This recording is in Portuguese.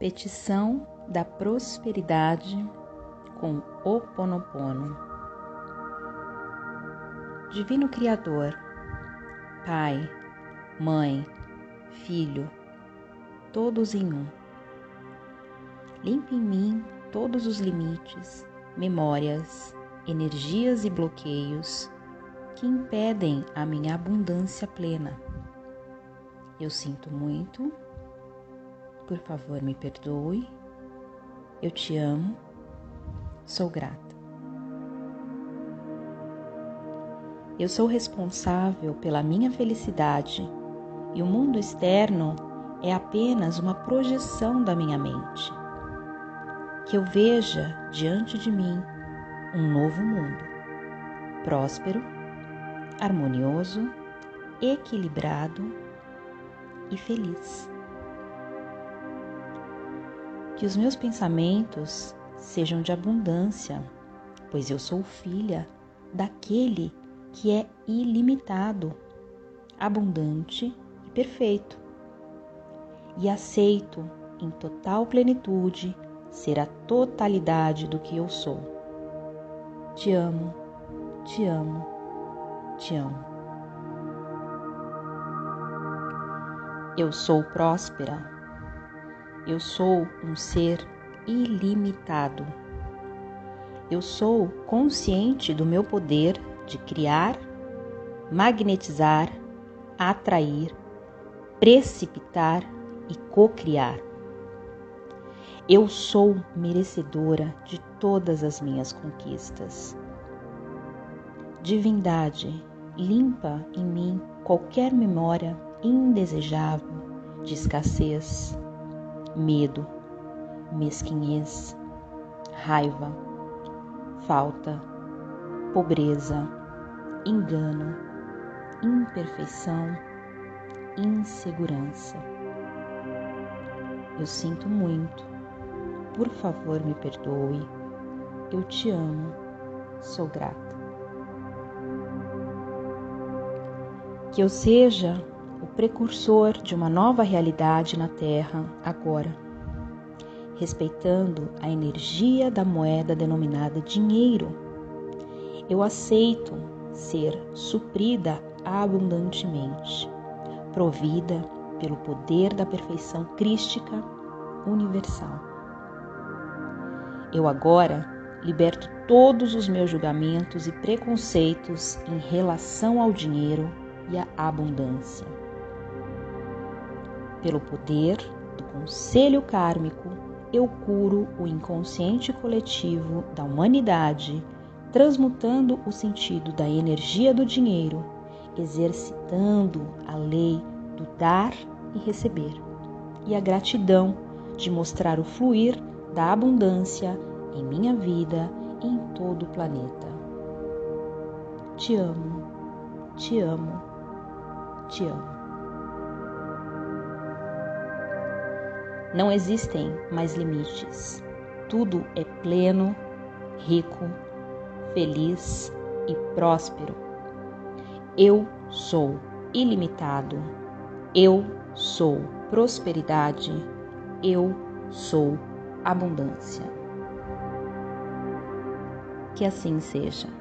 Petição da prosperidade com o Ponopono. Divino Criador, Pai, Mãe, Filho, todos em um. Limpe em mim todos os limites, memórias, energias e bloqueios que impedem a minha abundância plena. Eu sinto muito por favor, me perdoe. Eu te amo. Sou grata. Eu sou responsável pela minha felicidade e o mundo externo é apenas uma projeção da minha mente. Que eu veja diante de mim um novo mundo, próspero, harmonioso, equilibrado e feliz que os meus pensamentos sejam de abundância, pois eu sou filha daquele que é ilimitado, abundante e perfeito. E aceito em total plenitude ser a totalidade do que eu sou. Te amo, te amo, te amo. Eu sou próspera eu sou um ser ilimitado. Eu sou consciente do meu poder de criar, magnetizar, atrair, precipitar e co-criar. Eu sou merecedora de todas as minhas conquistas. Divindade, limpa em mim qualquer memória indesejável de escassez, medo, mesquinhez, raiva, falta, pobreza, engano, imperfeição, insegurança. Eu sinto muito. Por favor, me perdoe. Eu te amo. Sou grata. Que eu seja precursor de uma nova realidade na Terra agora, respeitando a energia da moeda denominada dinheiro. Eu aceito ser suprida abundantemente, provida pelo poder da perfeição crística universal. Eu agora liberto todos os meus julgamentos e preconceitos em relação ao dinheiro e à abundância pelo poder do conselho kármico, eu curo o inconsciente coletivo da humanidade, transmutando o sentido da energia do dinheiro, exercitando a lei do dar e receber, e a gratidão de mostrar o fluir da abundância em minha vida e em todo o planeta. Te amo, te amo, te amo. Não existem mais limites. Tudo é pleno, rico, feliz e próspero. Eu sou ilimitado. Eu sou prosperidade. Eu sou abundância. Que assim seja.